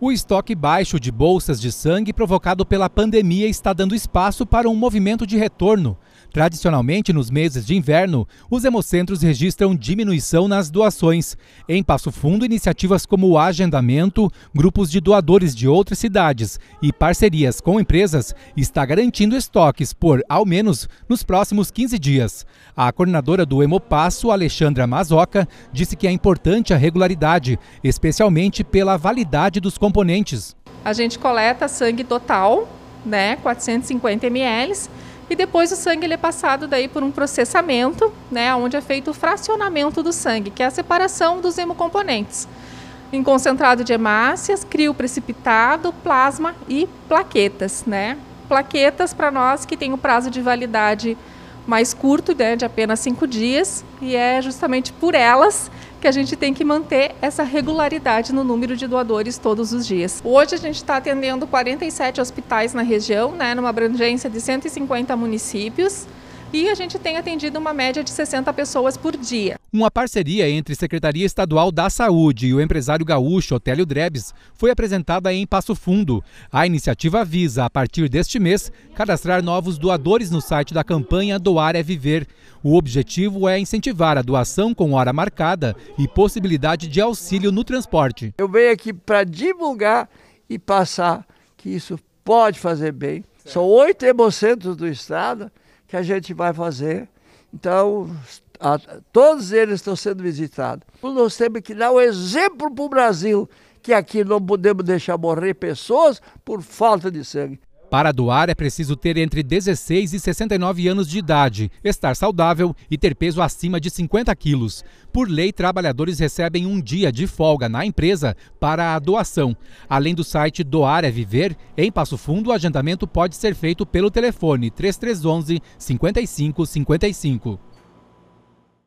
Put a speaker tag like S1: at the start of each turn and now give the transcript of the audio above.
S1: O estoque baixo de bolsas de sangue provocado pela pandemia está dando espaço para um movimento de retorno. Tradicionalmente, nos meses de inverno, os hemocentros registram diminuição nas doações. Em Passo Fundo, iniciativas como o agendamento, grupos de doadores de outras cidades e parcerias com empresas está garantindo estoques por, ao menos, nos próximos 15 dias. A coordenadora do Hemopasso, Alexandra Mazoca, disse que é importante a regularidade, especialmente pela validade dos componentes.
S2: A gente coleta sangue total, né, 450 ml e depois o sangue ele é passado daí por um processamento, né, onde é feito o fracionamento do sangue, que é a separação dos hemocomponentes. Em concentrado de hemácias, crio precipitado, plasma e plaquetas, né? Plaquetas para nós que tem o prazo de validade mais curto, né, de apenas cinco dias, e é justamente por elas que a gente tem que manter essa regularidade no número de doadores todos os dias. Hoje a gente está atendendo 47 hospitais na região, né, numa abrangência de 150 municípios e a gente tem atendido uma média de 60 pessoas por dia.
S1: Uma parceria entre Secretaria Estadual da Saúde e o empresário gaúcho Otélio Drebes foi apresentada em Passo Fundo. A iniciativa visa, a partir deste mês, cadastrar novos doadores no site da campanha Doar é Viver. O objetivo é incentivar a doação com hora marcada e possibilidade de auxílio no transporte.
S3: Eu venho aqui para divulgar e passar que isso pode fazer bem. São oito hemocentros do estado que a gente vai fazer. Então, a, todos eles estão sendo visitados. Nós temos que dar o um exemplo para o Brasil que aqui não podemos deixar morrer pessoas por falta de sangue.
S1: Para doar é preciso ter entre 16 e 69 anos de idade, estar saudável e ter peso acima de 50 quilos. Por lei, trabalhadores recebem um dia de folga na empresa para a doação. Além do site Doar é Viver, em Passo Fundo o agendamento pode ser feito pelo telefone 3311 5555.